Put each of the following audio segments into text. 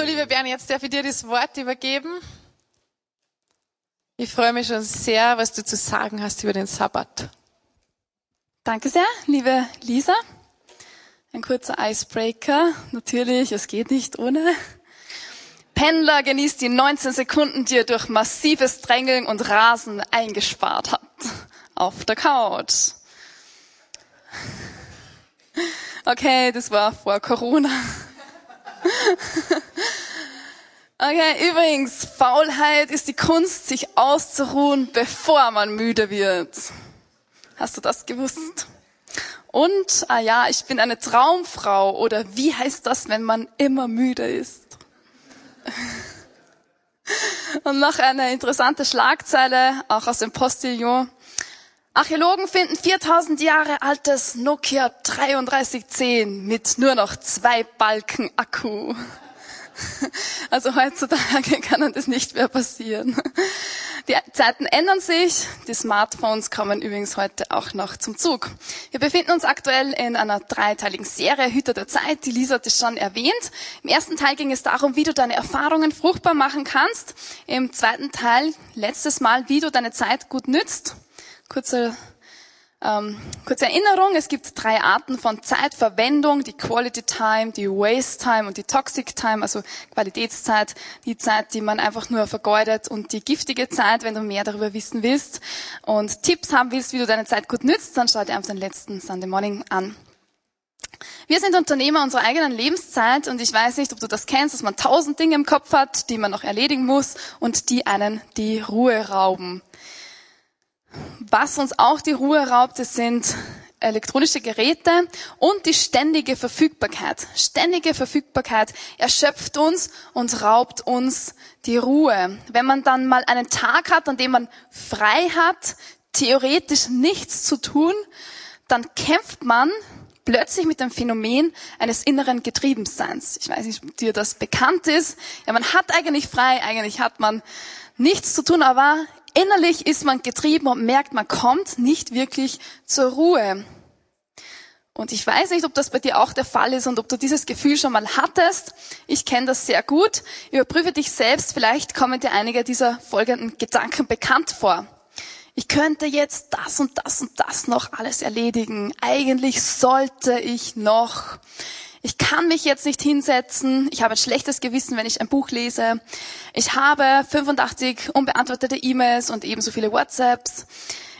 So, liebe Bernie, jetzt darf ich dir das Wort übergeben. Ich freue mich schon sehr, was du zu sagen hast über den Sabbat. Danke sehr, liebe Lisa. Ein kurzer Icebreaker. Natürlich, es geht nicht ohne. Pendler genießt die 19 Sekunden, die er durch massives Drängeln und Rasen eingespart hat. Auf der Couch. Okay, das war vor Corona. Okay, übrigens, Faulheit ist die Kunst, sich auszuruhen, bevor man müde wird. Hast du das gewusst? Und, ah ja, ich bin eine Traumfrau. Oder wie heißt das, wenn man immer müde ist? Und noch eine interessante Schlagzeile, auch aus dem Postillon. Archäologen finden 4000 Jahre altes Nokia 3310 mit nur noch zwei Balken Akku. Also heutzutage kann das nicht mehr passieren. Die Zeiten ändern sich. Die Smartphones kommen übrigens heute auch noch zum Zug. Wir befinden uns aktuell in einer dreiteiligen Serie Hüter der Zeit. Die Lisa hat es schon erwähnt. Im ersten Teil ging es darum, wie du deine Erfahrungen fruchtbar machen kannst. Im zweiten Teil, letztes Mal, wie du deine Zeit gut nützt. Kurzer ähm, kurze Erinnerung, es gibt drei Arten von Zeitverwendung, die Quality Time, die Waste Time und die Toxic Time, also Qualitätszeit, die Zeit, die man einfach nur vergeudet und die giftige Zeit, wenn du mehr darüber wissen willst und Tipps haben willst, wie du deine Zeit gut nützt, dann schau dir einfach den letzten Sunday Morning an. Wir sind Unternehmer unserer eigenen Lebenszeit und ich weiß nicht, ob du das kennst, dass man tausend Dinge im Kopf hat, die man noch erledigen muss und die einen die Ruhe rauben. Was uns auch die Ruhe raubt, das sind elektronische Geräte und die ständige Verfügbarkeit. Ständige Verfügbarkeit erschöpft uns und raubt uns die Ruhe. Wenn man dann mal einen Tag hat, an dem man frei hat, theoretisch nichts zu tun, dann kämpft man plötzlich mit dem Phänomen eines inneren Getriebenseins. Ich weiß nicht, ob dir das bekannt ist. Ja, man hat eigentlich frei, eigentlich hat man nichts zu tun, aber innerlich ist man getrieben und merkt, man kommt nicht wirklich zur Ruhe. Und ich weiß nicht, ob das bei dir auch der Fall ist und ob du dieses Gefühl schon mal hattest. Ich kenne das sehr gut. Überprüfe dich selbst. Vielleicht kommen dir einige dieser folgenden Gedanken bekannt vor. Ich könnte jetzt das und das und das noch alles erledigen. Eigentlich sollte ich noch. Ich kann mich jetzt nicht hinsetzen. Ich habe ein schlechtes Gewissen, wenn ich ein Buch lese. Ich habe 85 unbeantwortete E-Mails und ebenso viele WhatsApps.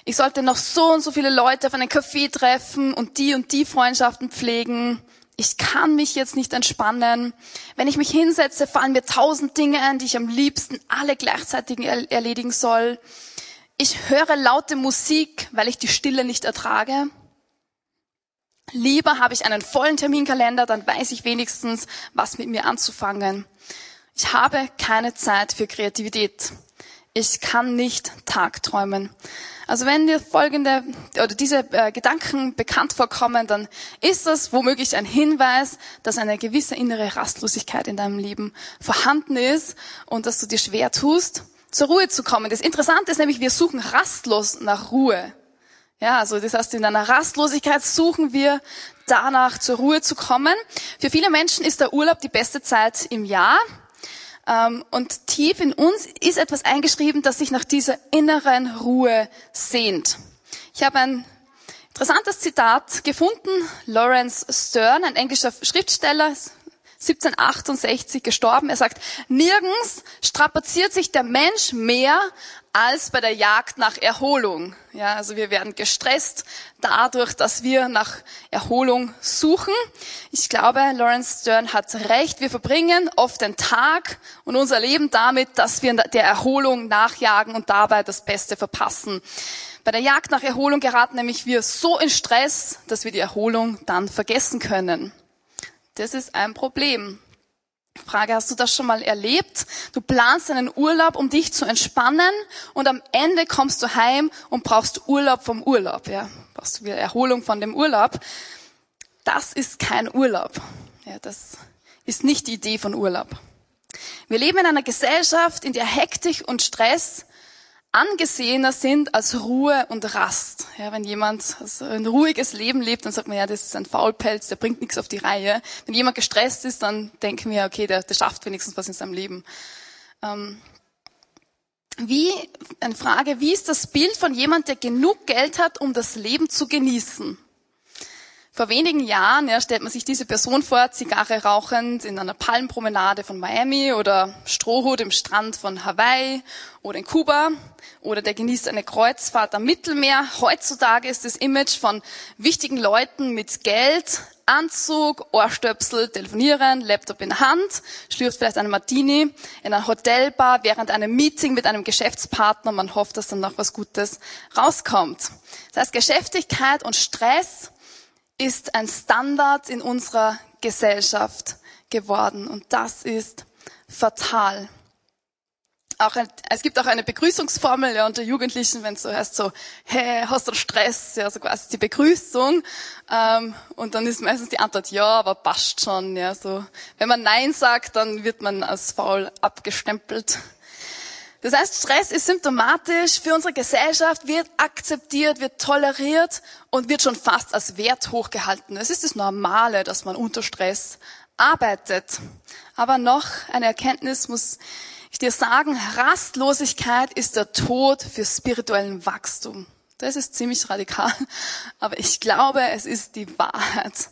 Ich sollte noch so und so viele Leute auf einen Café treffen und die und die Freundschaften pflegen. Ich kann mich jetzt nicht entspannen. Wenn ich mich hinsetze, fallen mir tausend Dinge ein, die ich am liebsten alle gleichzeitig erledigen soll. Ich höre laute Musik, weil ich die Stille nicht ertrage. Lieber habe ich einen vollen Terminkalender, dann weiß ich wenigstens, was mit mir anzufangen. Ich habe keine Zeit für Kreativität. Ich kann nicht tagträumen. Also wenn dir folgende oder diese äh, Gedanken bekannt vorkommen, dann ist das womöglich ein Hinweis, dass eine gewisse innere Rastlosigkeit in deinem Leben vorhanden ist und dass du dir schwer tust, zur Ruhe zu kommen. Das Interessante ist nämlich, wir suchen rastlos nach Ruhe. Ja, also das heißt, in einer Rastlosigkeit suchen wir danach zur Ruhe zu kommen. Für viele Menschen ist der Urlaub die beste Zeit im Jahr. Ähm, und tief in uns ist etwas eingeschrieben, das sich nach dieser inneren Ruhe sehnt. Ich habe ein interessantes Zitat gefunden. Lawrence Stern, ein englischer Schriftsteller, 1768 gestorben. Er sagt, nirgends strapaziert sich der Mensch mehr als bei der Jagd nach Erholung. Ja, also wir werden gestresst dadurch, dass wir nach Erholung suchen. Ich glaube, Lawrence Stern hat recht. Wir verbringen oft den Tag und unser Leben damit, dass wir der Erholung nachjagen und dabei das Beste verpassen. Bei der Jagd nach Erholung geraten nämlich wir so in Stress, dass wir die Erholung dann vergessen können. Das ist ein Problem. Frage, hast du das schon mal erlebt? Du planst einen Urlaub, um dich zu entspannen und am Ende kommst du heim und brauchst Urlaub vom Urlaub, ja. Brauchst du wieder Erholung von dem Urlaub. Das ist kein Urlaub. Ja, das ist nicht die Idee von Urlaub. Wir leben in einer Gesellschaft, in der Hektik und Stress angesehener sind als Ruhe und Rast. Ja, wenn jemand also ein ruhiges Leben lebt, dann sagt man ja, das ist ein Faulpelz, der bringt nichts auf die Reihe. Wenn jemand gestresst ist, dann denken wir, okay, der, der schafft wenigstens was in seinem Leben. Ähm, wie, eine Frage, wie ist das Bild von jemand, der genug Geld hat, um das Leben zu genießen? Vor wenigen Jahren ja, stellt man sich diese Person vor, Zigarre rauchend in einer Palmpromenade von Miami oder Strohhut im Strand von Hawaii oder in Kuba oder der genießt eine Kreuzfahrt am Mittelmeer. Heutzutage ist das Image von wichtigen Leuten mit Geld, Anzug, Ohrstöpsel, telefonieren, Laptop in der Hand, schlürft vielleicht eine Martini in einer Hotelbar während einem Meeting mit einem Geschäftspartner. Man hofft, dass dann noch was Gutes rauskommt. Das heißt, Geschäftigkeit und Stress ist ein Standard in unserer Gesellschaft geworden und das ist fatal. Auch ein, es gibt auch eine Begrüßungsformel ja, unter Jugendlichen, wenn es so heißt, so, hey, hast du Stress? Ja, so quasi die Begrüßung. Ähm, und dann ist meistens die Antwort, ja, aber passt schon. Ja, so. Wenn man Nein sagt, dann wird man als faul abgestempelt. Das heißt, Stress ist symptomatisch für unsere Gesellschaft, wird akzeptiert, wird toleriert und wird schon fast als Wert hochgehalten. Es ist das Normale, dass man unter Stress arbeitet. Aber noch eine Erkenntnis muss ich dir sagen, Rastlosigkeit ist der Tod für spirituellen Wachstum. Das ist ziemlich radikal, aber ich glaube, es ist die Wahrheit.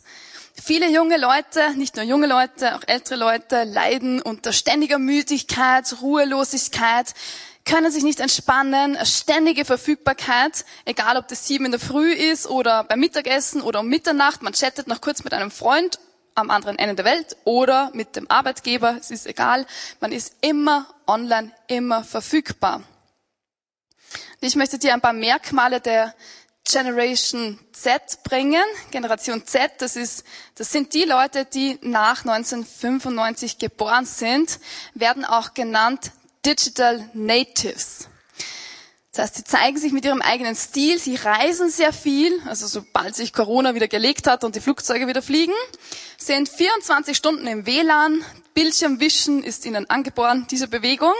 Viele junge Leute, nicht nur junge Leute, auch ältere Leute leiden unter ständiger Müdigkeit, Ruhelosigkeit, können sich nicht entspannen, ständige Verfügbarkeit, egal ob das sieben in der Früh ist oder beim Mittagessen oder um Mitternacht, man chattet noch kurz mit einem Freund am anderen Ende der Welt oder mit dem Arbeitgeber, es ist egal, man ist immer online, immer verfügbar. Ich möchte dir ein paar Merkmale der Generation Z bringen. Generation Z, das ist, das sind die Leute, die nach 1995 geboren sind, werden auch genannt Digital Natives. Das heißt, sie zeigen sich mit ihrem eigenen Stil, sie reisen sehr viel, also sobald sich Corona wieder gelegt hat und die Flugzeuge wieder fliegen, sind 24 Stunden im WLAN, Bildschirmwischen ist ihnen angeboren, diese Bewegung.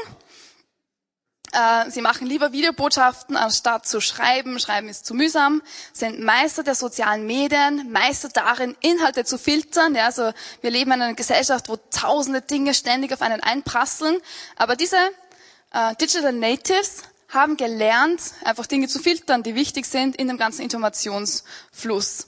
Äh, sie machen lieber Videobotschaften, anstatt zu schreiben. Schreiben ist zu mühsam. Sind Meister der sozialen Medien, Meister darin, Inhalte zu filtern. Ja, also wir leben in einer Gesellschaft, wo tausende Dinge ständig auf einen einprasseln. Aber diese äh, Digital Natives haben gelernt, einfach Dinge zu filtern, die wichtig sind in dem ganzen Informationsfluss.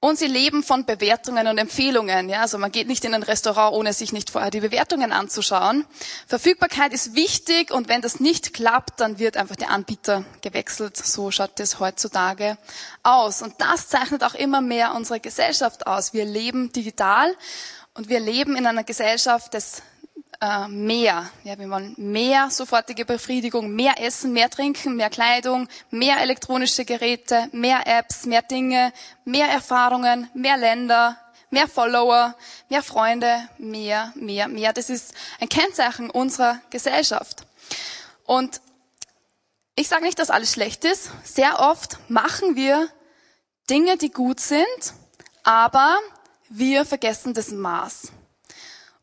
Und sie leben von Bewertungen und Empfehlungen. Ja, also man geht nicht in ein Restaurant, ohne sich nicht vorher die Bewertungen anzuschauen. Verfügbarkeit ist wichtig und wenn das nicht klappt, dann wird einfach der Anbieter gewechselt. So schaut es heutzutage aus. Und das zeichnet auch immer mehr unsere Gesellschaft aus. Wir leben digital und wir leben in einer Gesellschaft des äh, mehr. Ja, wir wollen mehr sofortige Befriedigung, mehr Essen, mehr Trinken, mehr Kleidung, mehr elektronische Geräte, mehr Apps, mehr Dinge, mehr Erfahrungen, mehr Länder, mehr Follower, mehr Freunde, mehr, mehr, mehr. Das ist ein Kennzeichen unserer Gesellschaft. Und ich sage nicht, dass alles schlecht ist. Sehr oft machen wir Dinge, die gut sind, aber wir vergessen das Maß.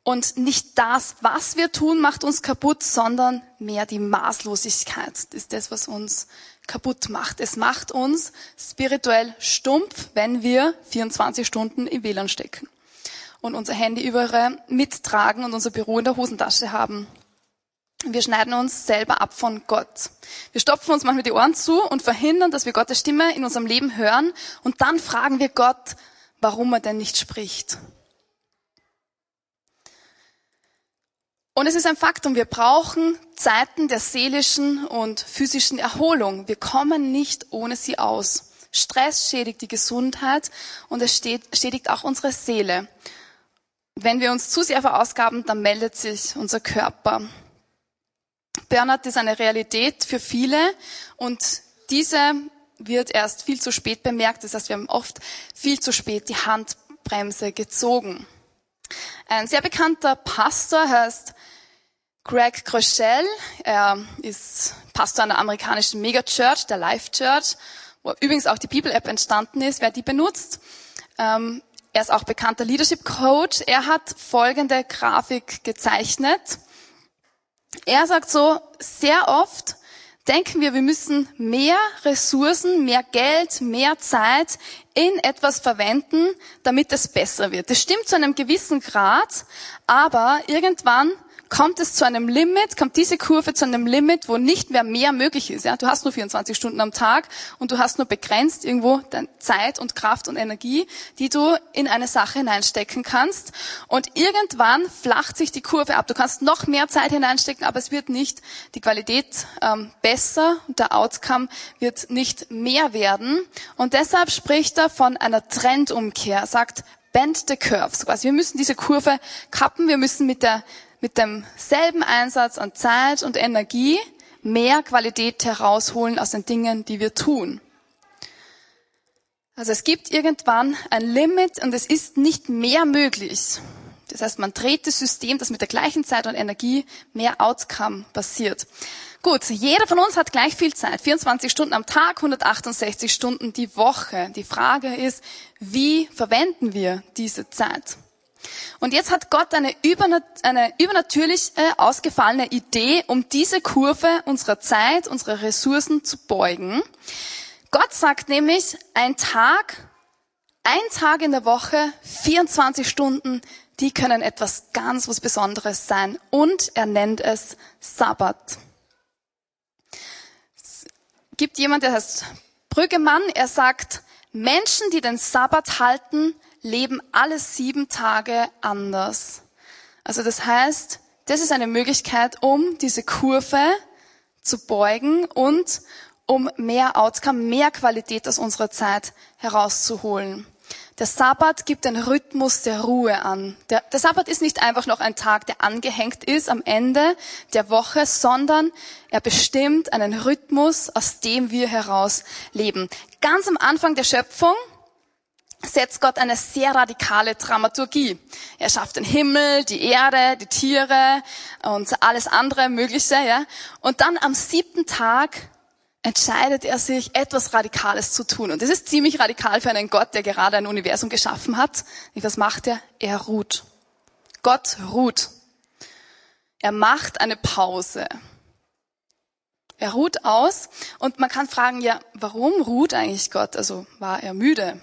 Und nicht das, was wir tun, macht uns kaputt, sondern mehr die Maßlosigkeit. Das ist das, was uns kaputt macht. Es macht uns spirituell stumpf, wenn wir 24 Stunden im WLAN stecken und unser Handy überall mittragen und unser Büro in der Hosentasche haben. Wir schneiden uns selber ab von Gott. Wir stopfen uns manchmal die Ohren zu und verhindern, dass wir Gottes Stimme in unserem Leben hören. Und dann fragen wir Gott, warum er denn nicht spricht. Und es ist ein Faktum, wir brauchen Zeiten der seelischen und physischen Erholung. Wir kommen nicht ohne sie aus. Stress schädigt die Gesundheit und es schädigt auch unsere Seele. Wenn wir uns zu sehr verausgaben, dann meldet sich unser Körper. Burnout ist eine Realität für viele und diese wird erst viel zu spät bemerkt. Das heißt, wir haben oft viel zu spät die Handbremse gezogen. Ein sehr bekannter Pastor heißt Greg Groeschel. Er ist Pastor einer amerikanischen Megachurch, der Life Church, wo übrigens auch die People App entstanden ist, wer die benutzt. Ähm, er ist auch bekannter Leadership Coach. Er hat folgende Grafik gezeichnet. Er sagt so, sehr oft denken wir, wir müssen mehr Ressourcen, mehr Geld, mehr Zeit in etwas verwenden, damit es besser wird. Das stimmt zu einem gewissen Grad, aber irgendwann kommt es zu einem Limit, kommt diese Kurve zu einem Limit, wo nicht mehr mehr möglich ist. Ja? Du hast nur 24 Stunden am Tag und du hast nur begrenzt irgendwo Zeit und Kraft und Energie, die du in eine Sache hineinstecken kannst. Und irgendwann flacht sich die Kurve ab. Du kannst noch mehr Zeit hineinstecken, aber es wird nicht die Qualität ähm, besser und der Outcome wird nicht mehr werden. Und deshalb spricht er von einer Trendumkehr, er sagt, bend the curve. So quasi. Wir müssen diese Kurve kappen, wir müssen mit der mit demselben Einsatz an Zeit und Energie mehr Qualität herausholen aus den Dingen, die wir tun. Also es gibt irgendwann ein Limit und es ist nicht mehr möglich. Das heißt, man dreht das System, das mit der gleichen Zeit und Energie mehr Outcome passiert. Gut, jeder von uns hat gleich viel Zeit. 24 Stunden am Tag, 168 Stunden die Woche. Die Frage ist, wie verwenden wir diese Zeit? Und jetzt hat Gott eine, übernat eine übernatürlich äh, ausgefallene Idee, um diese Kurve unserer Zeit, unserer Ressourcen zu beugen. Gott sagt nämlich, ein Tag, ein Tag in der Woche, 24 Stunden, die können etwas ganz was Besonderes sein. Und er nennt es Sabbat. Es gibt jemand, der heißt Brüggemann, er sagt, Menschen, die den Sabbat halten, leben alle sieben Tage anders. Also das heißt, das ist eine Möglichkeit, um diese Kurve zu beugen und um mehr Outcome, mehr Qualität aus unserer Zeit herauszuholen. Der Sabbat gibt den Rhythmus der Ruhe an. Der, der, Sabbat ist nicht einfach noch ein Tag, der angehängt ist am Ende der Woche, sondern er bestimmt einen Rhythmus, aus dem wir heraus leben. Ganz am Anfang der Schöpfung setzt Gott eine sehr radikale Dramaturgie. Er schafft den Himmel, die Erde, die Tiere und alles andere Mögliche, ja. Und dann am siebten Tag entscheidet er sich, etwas Radikales zu tun. Und das ist ziemlich radikal für einen Gott, der gerade ein Universum geschaffen hat. Und was macht er? Er ruht. Gott ruht. Er macht eine Pause. Er ruht aus und man kann fragen, ja, warum ruht eigentlich Gott? Also war er müde?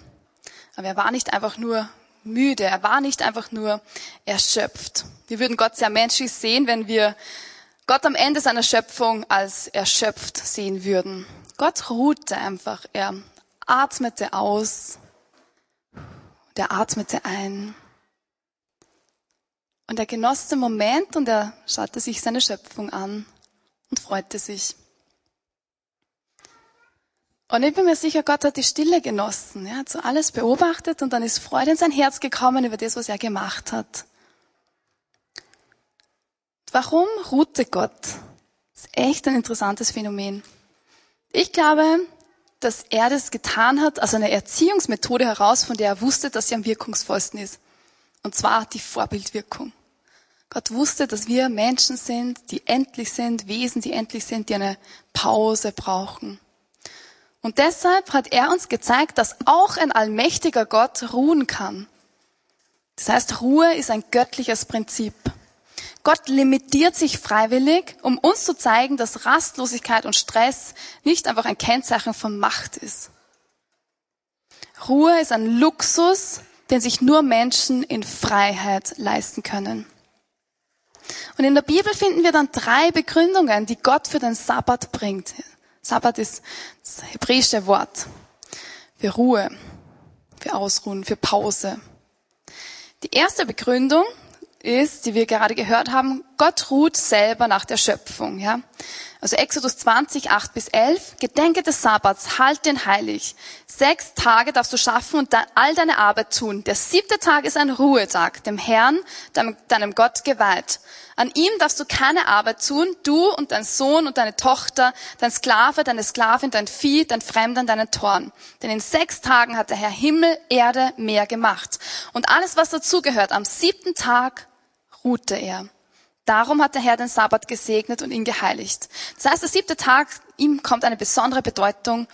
Aber er war nicht einfach nur müde, er war nicht einfach nur erschöpft. Wir würden Gott sehr menschlich sehen, wenn wir Gott am Ende seiner Schöpfung als erschöpft sehen würden. Gott ruhte einfach, er atmete aus, der atmete ein. Und er genoss den Moment und er schaute sich seine Schöpfung an und freute sich. Und ich bin mir sicher, Gott hat die Stille genossen. Er hat so alles beobachtet und dann ist Freude in sein Herz gekommen über das, was er gemacht hat. Warum ruhte Gott? Das ist echt ein interessantes Phänomen. Ich glaube, dass er das getan hat, also eine Erziehungsmethode heraus, von der er wusste, dass sie am wirkungsvollsten ist. Und zwar die Vorbildwirkung. Gott wusste, dass wir Menschen sind, die endlich sind, Wesen, die endlich sind, die eine Pause brauchen. Und deshalb hat er uns gezeigt, dass auch ein allmächtiger Gott ruhen kann. Das heißt, Ruhe ist ein göttliches Prinzip. Gott limitiert sich freiwillig, um uns zu zeigen, dass Rastlosigkeit und Stress nicht einfach ein Kennzeichen von Macht ist. Ruhe ist ein Luxus, den sich nur Menschen in Freiheit leisten können. Und in der Bibel finden wir dann drei Begründungen, die Gott für den Sabbat bringt. Sabbat ist das hebräische Wort für Ruhe, für Ausruhen, für Pause. Die erste Begründung ist, die wir gerade gehört haben, Gott ruht selber nach der Schöpfung, ja. Also Exodus 20, 8 bis 11. Gedenke des Sabbats, halt den heilig. Sechs Tage darfst du schaffen und all deine Arbeit tun. Der siebte Tag ist ein Ruhetag, dem Herrn, deinem, deinem Gott geweiht. An ihm darfst du keine Arbeit tun, du und dein Sohn und deine Tochter, dein Sklave, deine Sklavin, dein Vieh, dein Fremder, deinen Toren. Denn in sechs Tagen hat der Herr Himmel, Erde, Meer gemacht. Und alles, was dazugehört, am siebten Tag ruhte er. Darum hat der Herr den Sabbat gesegnet und ihn geheiligt. Das heißt, der siebte Tag, ihm kommt eine besondere Bedeutung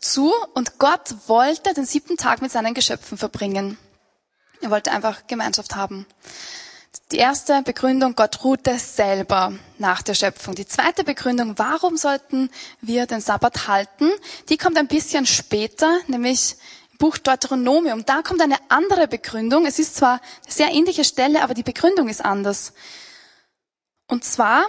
zu und Gott wollte den siebten Tag mit seinen Geschöpfen verbringen. Er wollte einfach Gemeinschaft haben. Die erste Begründung, Gott ruhte selber nach der Schöpfung. Die zweite Begründung, warum sollten wir den Sabbat halten, die kommt ein bisschen später, nämlich im Buch Deuteronomium. Da kommt eine andere Begründung. Es ist zwar eine sehr ähnliche Stelle, aber die Begründung ist anders. Und zwar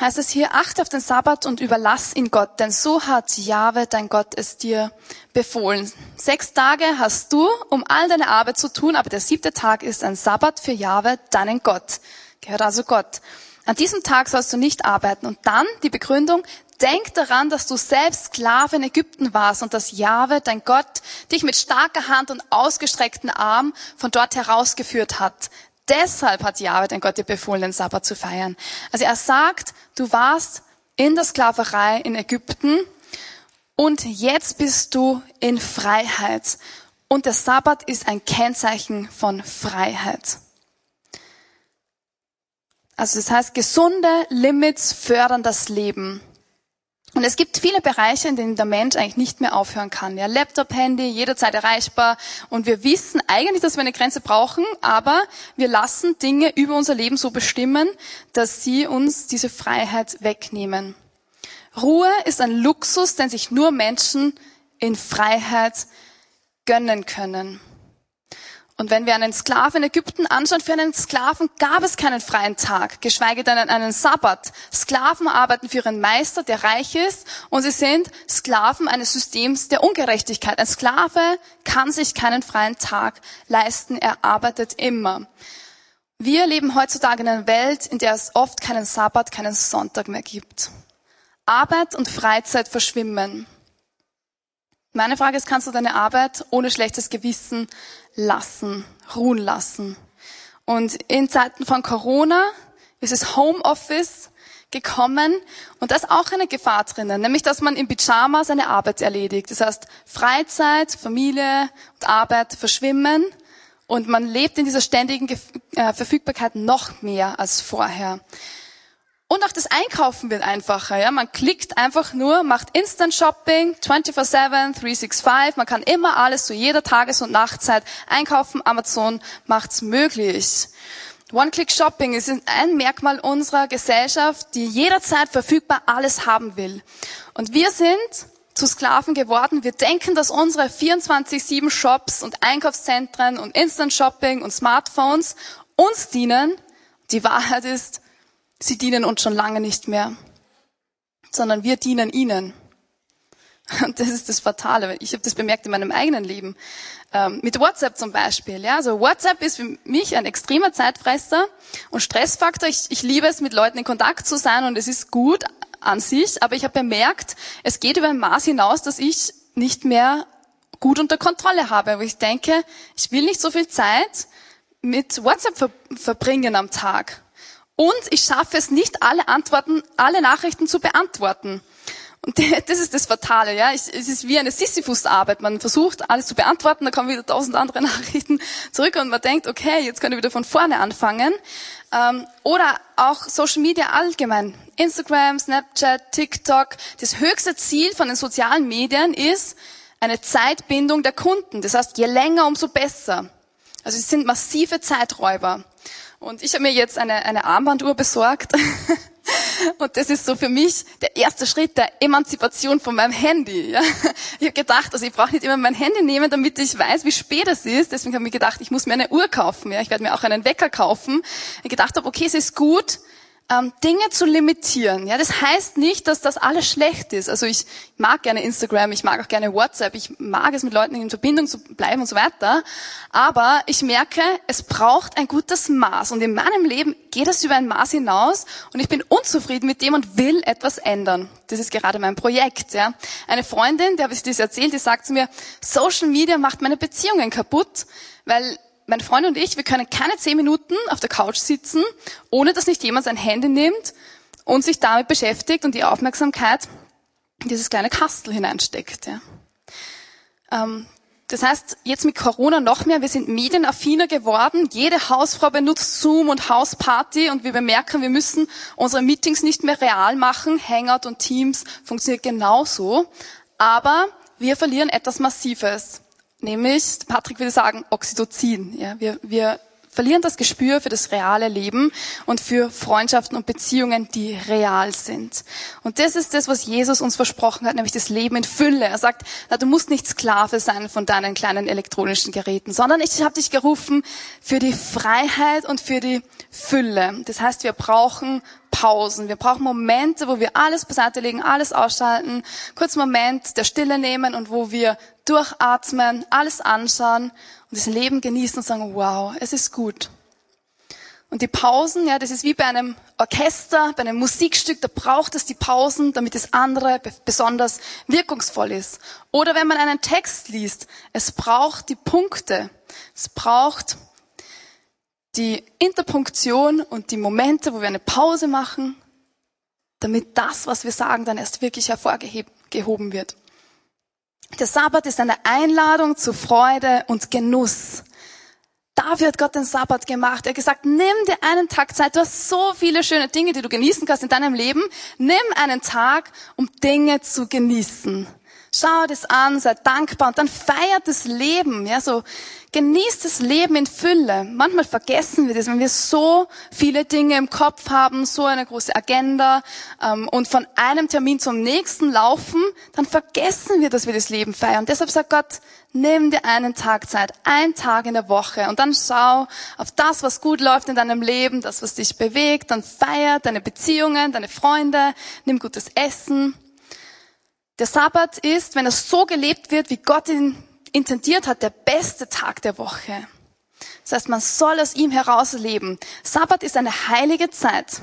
heißt es hier, achte auf den Sabbat und überlass ihn Gott, denn so hat Jahwe, dein Gott, es dir befohlen. Sechs Tage hast du, um all deine Arbeit zu tun, aber der siebte Tag ist ein Sabbat für Jahwe, deinen Gott. Gehört also Gott. An diesem Tag sollst du nicht arbeiten. Und dann die Begründung, denk daran, dass du selbst Sklave in Ägypten warst und dass Jahwe, dein Gott, dich mit starker Hand und ausgestreckten Arm von dort herausgeführt hat. Deshalb hat Jahwe, dein Gott, dir befohlen, den Sabbat zu feiern. Also er sagt, du warst in der Sklaverei in Ägypten und jetzt bist du in Freiheit. Und der Sabbat ist ein Kennzeichen von Freiheit. Also das heißt, gesunde Limits fördern das Leben. Und es gibt viele Bereiche, in denen der Mensch eigentlich nicht mehr aufhören kann. Ja, Laptop, Handy, jederzeit erreichbar. Und wir wissen eigentlich, dass wir eine Grenze brauchen, aber wir lassen Dinge über unser Leben so bestimmen, dass sie uns diese Freiheit wegnehmen. Ruhe ist ein Luxus, den sich nur Menschen in Freiheit gönnen können. Und wenn wir einen Sklaven in Ägypten anschauen, für einen Sklaven gab es keinen freien Tag, geschweige denn einen Sabbat. Sklaven arbeiten für ihren Meister, der reich ist, und sie sind Sklaven eines Systems der Ungerechtigkeit. Ein Sklave kann sich keinen freien Tag leisten, er arbeitet immer. Wir leben heutzutage in einer Welt, in der es oft keinen Sabbat, keinen Sonntag mehr gibt. Arbeit und Freizeit verschwimmen. Meine Frage ist, kannst du deine Arbeit ohne schlechtes Gewissen lassen, ruhen lassen? Und in Zeiten von Corona ist es Homeoffice gekommen und da ist auch eine Gefahr drinnen, nämlich dass man im Pyjama seine Arbeit erledigt. Das heißt, Freizeit, Familie und Arbeit verschwimmen und man lebt in dieser ständigen äh, Verfügbarkeit noch mehr als vorher. Und auch das Einkaufen wird einfacher. Ja? Man klickt einfach nur, macht Instant Shopping, 24-7, 365. Man kann immer alles zu jeder Tages- und Nachtzeit einkaufen. Amazon macht's möglich. One-Click-Shopping ist ein Merkmal unserer Gesellschaft, die jederzeit verfügbar alles haben will. Und wir sind zu Sklaven geworden. Wir denken, dass unsere 24-7 Shops und Einkaufszentren und Instant Shopping und Smartphones uns dienen. Die Wahrheit ist, sie dienen uns schon lange nicht mehr, sondern wir dienen ihnen. Und das ist das Fatale. Ich habe das bemerkt in meinem eigenen Leben. Ähm, mit WhatsApp zum Beispiel. Ja, also WhatsApp ist für mich ein extremer Zeitfresser und Stressfaktor. Ich, ich liebe es, mit Leuten in Kontakt zu sein und es ist gut an sich, aber ich habe bemerkt, es geht über ein Maß hinaus, dass ich nicht mehr gut unter Kontrolle habe. Aber ich denke, ich will nicht so viel Zeit mit WhatsApp ver verbringen am Tag. Und ich schaffe es nicht, alle Antworten, alle Nachrichten zu beantworten. Und das ist das Fatale, ja. Es ist wie eine Sisyphus-Arbeit. Man versucht, alles zu beantworten, da kommen wieder tausend andere Nachrichten zurück und man denkt, okay, jetzt können wir wieder von vorne anfangen. Ähm, oder auch Social Media allgemein. Instagram, Snapchat, TikTok. Das höchste Ziel von den sozialen Medien ist eine Zeitbindung der Kunden. Das heißt, je länger, umso besser. Also es sind massive Zeiträuber. Und ich habe mir jetzt eine, eine Armbanduhr besorgt. Und das ist so für mich der erste Schritt der Emanzipation von meinem Handy. Ja. Ich habe gedacht, also ich brauche nicht immer mein Handy nehmen, damit ich weiß, wie spät es ist. Deswegen habe ich gedacht, ich muss mir eine Uhr kaufen. Ja. Ich werde mir auch einen Wecker kaufen. Ich gedacht habe, okay, es ist gut, ähm, Dinge zu limitieren. Ja, das heißt nicht, dass das alles schlecht ist. Also ich mag gerne Instagram, ich mag auch gerne WhatsApp, ich mag es mit Leuten in Verbindung zu bleiben und so weiter. Aber ich merke, es braucht ein gutes Maß. Und in meinem Leben geht es über ein Maß hinaus und ich bin unzufrieden mit dem und will etwas ändern. Das ist gerade mein Projekt. Ja. Eine Freundin, der habe ich das erzählt, die sagt zu mir, Social Media macht meine Beziehungen kaputt, weil meine Freundin und ich, wir können keine zehn Minuten auf der Couch sitzen, ohne dass nicht jemand sein Handy nimmt und sich damit beschäftigt und die Aufmerksamkeit in dieses kleine Kastel hineinsteckt. Ja. Ähm, das heißt, jetzt mit Corona noch mehr, wir sind medienaffiner geworden. Jede Hausfrau benutzt Zoom und Hausparty und wir bemerken, wir müssen unsere Meetings nicht mehr real machen. Hangout und Teams funktioniert genauso. Aber wir verlieren etwas Massives. Nämlich, Patrick würde sagen, Oxytocin. Ja, wir, wir verlieren das Gespür für das reale Leben und für Freundschaften und Beziehungen, die real sind. Und das ist das, was Jesus uns versprochen hat, nämlich das Leben in Fülle. Er sagt, na, du musst nicht Sklave sein von deinen kleinen elektronischen Geräten, sondern ich habe dich gerufen für die Freiheit und für die Fülle. Das heißt, wir brauchen Pausen. Wir brauchen Momente, wo wir alles beiseite legen, alles ausschalten, kurz Moment der Stille nehmen und wo wir durchatmen, alles anschauen und das Leben genießen und sagen, wow, es ist gut. Und die Pausen, ja, das ist wie bei einem Orchester, bei einem Musikstück, da braucht es die Pausen, damit das andere besonders wirkungsvoll ist. Oder wenn man einen Text liest, es braucht die Punkte. Es braucht die Interpunktion und die Momente, wo wir eine Pause machen, damit das, was wir sagen, dann erst wirklich hervorgehoben wird. Der Sabbat ist eine Einladung zu Freude und Genuss. Dafür hat Gott den Sabbat gemacht. Er hat gesagt, nimm dir einen Tag Zeit. Du hast so viele schöne Dinge, die du genießen kannst in deinem Leben. Nimm einen Tag, um Dinge zu genießen. Schau das an, sei dankbar und dann feiert das Leben. Ja, so genießt das Leben in Fülle. Manchmal vergessen wir das, wenn wir so viele Dinge im Kopf haben, so eine große Agenda ähm, und von einem Termin zum nächsten laufen, dann vergessen wir, dass wir das Leben feiern. Deshalb sagt Gott, nimm dir einen Tag Zeit, einen Tag in der Woche und dann schau auf das, was gut läuft in deinem Leben, das, was dich bewegt, dann feier deine Beziehungen, deine Freunde, nimm gutes Essen. Der Sabbat ist, wenn es so gelebt wird, wie Gott ihn intendiert hat, der beste Tag der Woche. Das heißt, man soll aus ihm heraus leben. Sabbat ist eine heilige Zeit,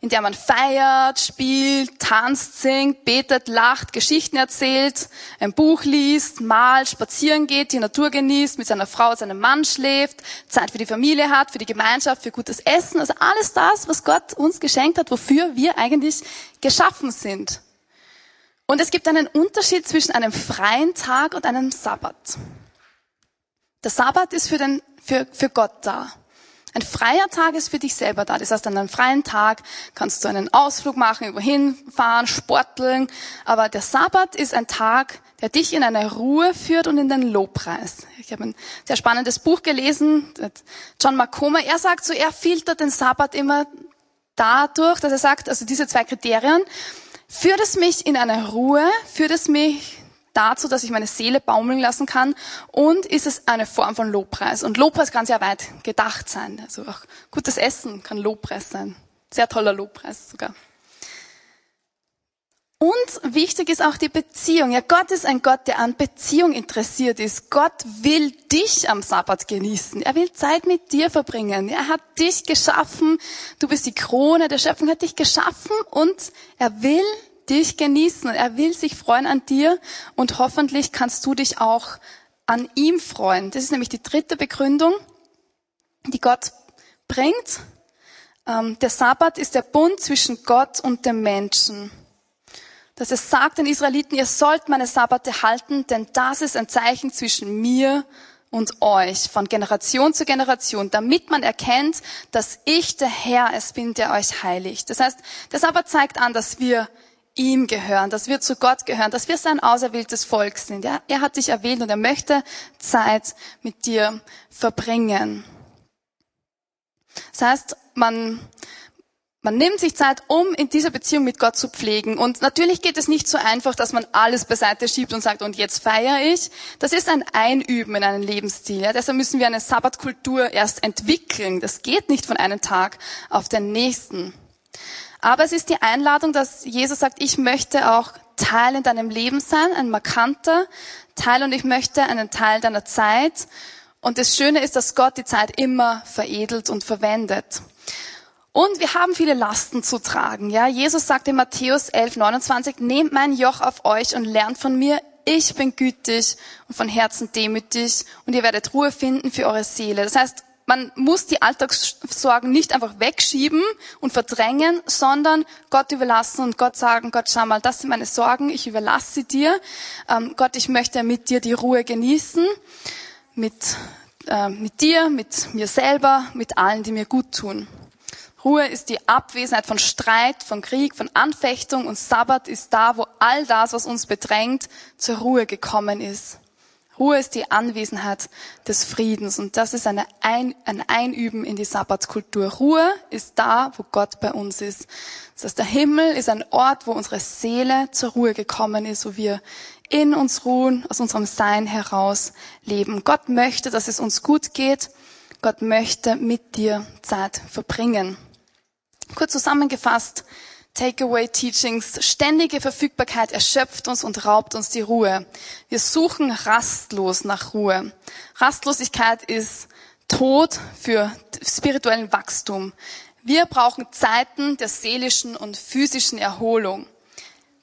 in der man feiert, spielt, tanzt, singt, betet, lacht, Geschichten erzählt, ein Buch liest, malt, spazieren geht, die Natur genießt, mit seiner Frau, seinem Mann schläft, Zeit für die Familie hat, für die Gemeinschaft, für gutes Essen. Also alles das, was Gott uns geschenkt hat, wofür wir eigentlich geschaffen sind. Und es gibt einen Unterschied zwischen einem freien Tag und einem Sabbat. Der Sabbat ist für, den, für, für Gott da. Ein freier Tag ist für dich selber da. Das heißt, an einem freien Tag kannst du einen Ausflug machen, überhin fahren, sporteln. Aber der Sabbat ist ein Tag, der dich in eine Ruhe führt und in den Lobpreis. Ich habe ein sehr spannendes Buch gelesen, John McComber. Er sagt so, er filtert den Sabbat immer dadurch, dass er sagt, also diese zwei Kriterien, Führt es mich in eine Ruhe? Führt es mich dazu, dass ich meine Seele baumeln lassen kann? Und ist es eine Form von Lobpreis? Und Lobpreis kann sehr weit gedacht sein. Also auch gutes Essen kann Lobpreis sein. Sehr toller Lobpreis sogar. Und wichtig ist auch die Beziehung. Ja, Gott ist ein Gott, der an Beziehung interessiert ist. Gott will dich am Sabbat genießen. Er will Zeit mit dir verbringen. Er hat dich geschaffen. Du bist die Krone der Schöpfung, er hat dich geschaffen und er will dich genießen. Er will sich freuen an dir und hoffentlich kannst du dich auch an ihm freuen. Das ist nämlich die dritte Begründung, die Gott bringt. Ähm, der Sabbat ist der Bund zwischen Gott und dem Menschen dass es sagt den Israeliten, ihr sollt meine Sabbate halten, denn das ist ein Zeichen zwischen mir und euch von Generation zu Generation, damit man erkennt, dass ich der Herr es bin, der euch heiligt. Das heißt, der Sabbat zeigt an, dass wir ihm gehören, dass wir zu Gott gehören, dass wir sein auserwähltes Volk sind. Ja, er hat dich erwählt und er möchte Zeit mit dir verbringen. Das heißt, man man nimmt sich Zeit, um in dieser Beziehung mit Gott zu pflegen. Und natürlich geht es nicht so einfach, dass man alles beiseite schiebt und sagt, und jetzt feiere ich. Das ist ein Einüben in einen Lebensstil. Ja? Deshalb müssen wir eine Sabbatkultur erst entwickeln. Das geht nicht von einem Tag auf den nächsten. Aber es ist die Einladung, dass Jesus sagt, ich möchte auch Teil in deinem Leben sein, ein markanter Teil und ich möchte einen Teil deiner Zeit. Und das Schöne ist, dass Gott die Zeit immer veredelt und verwendet. Und wir haben viele Lasten zu tragen. Ja, Jesus sagt in Matthäus 11, 29, nehmt mein Joch auf euch und lernt von mir. Ich bin gütig und von Herzen demütig und ihr werdet Ruhe finden für eure Seele. Das heißt, man muss die Alltagssorgen nicht einfach wegschieben und verdrängen, sondern Gott überlassen und Gott sagen, Gott, schau mal, das sind meine Sorgen, ich überlasse sie dir. Ähm, Gott, ich möchte mit dir die Ruhe genießen, mit, äh, mit dir, mit mir selber, mit allen, die mir gut tun. Ruhe ist die Abwesenheit von Streit, von Krieg, von Anfechtung und Sabbat ist da, wo all das, was uns bedrängt, zur Ruhe gekommen ist. Ruhe ist die Anwesenheit des Friedens und das ist eine ein, ein Einüben in die Sabbatkultur. Ruhe ist da, wo Gott bei uns ist. Das heißt, der Himmel ist ein Ort, wo unsere Seele zur Ruhe gekommen ist, wo wir in uns ruhen, aus unserem Sein heraus leben. Gott möchte, dass es uns gut geht. Gott möchte mit dir Zeit verbringen. Kurz zusammengefasst, Takeaway-Teachings, ständige Verfügbarkeit erschöpft uns und raubt uns die Ruhe. Wir suchen rastlos nach Ruhe. Rastlosigkeit ist Tod für spirituellen Wachstum. Wir brauchen Zeiten der seelischen und physischen Erholung.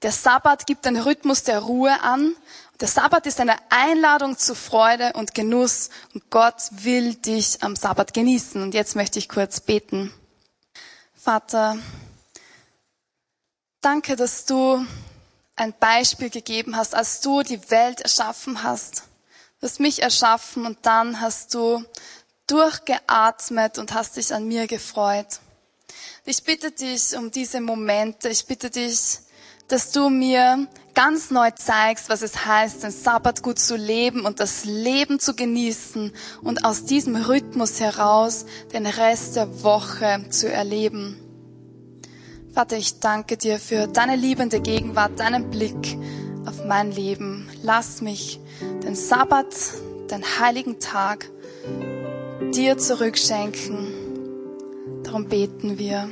Der Sabbat gibt den Rhythmus der Ruhe an. Der Sabbat ist eine Einladung zu Freude und Genuss und Gott will dich am Sabbat genießen. Und jetzt möchte ich kurz beten. Vater, Danke, dass du ein Beispiel gegeben hast, als du die Welt erschaffen hast. Du hast mich erschaffen und dann hast du durchgeatmet und hast dich an mir gefreut. Ich bitte dich um diese Momente. Ich bitte dich, dass du mir ganz neu zeigst, was es heißt, den Sabbat gut zu leben und das Leben zu genießen und aus diesem Rhythmus heraus den Rest der Woche zu erleben. Vater, ich danke dir für deine liebende Gegenwart, deinen Blick auf mein Leben. Lass mich den Sabbat, den heiligen Tag dir zurückschenken. Darum beten wir.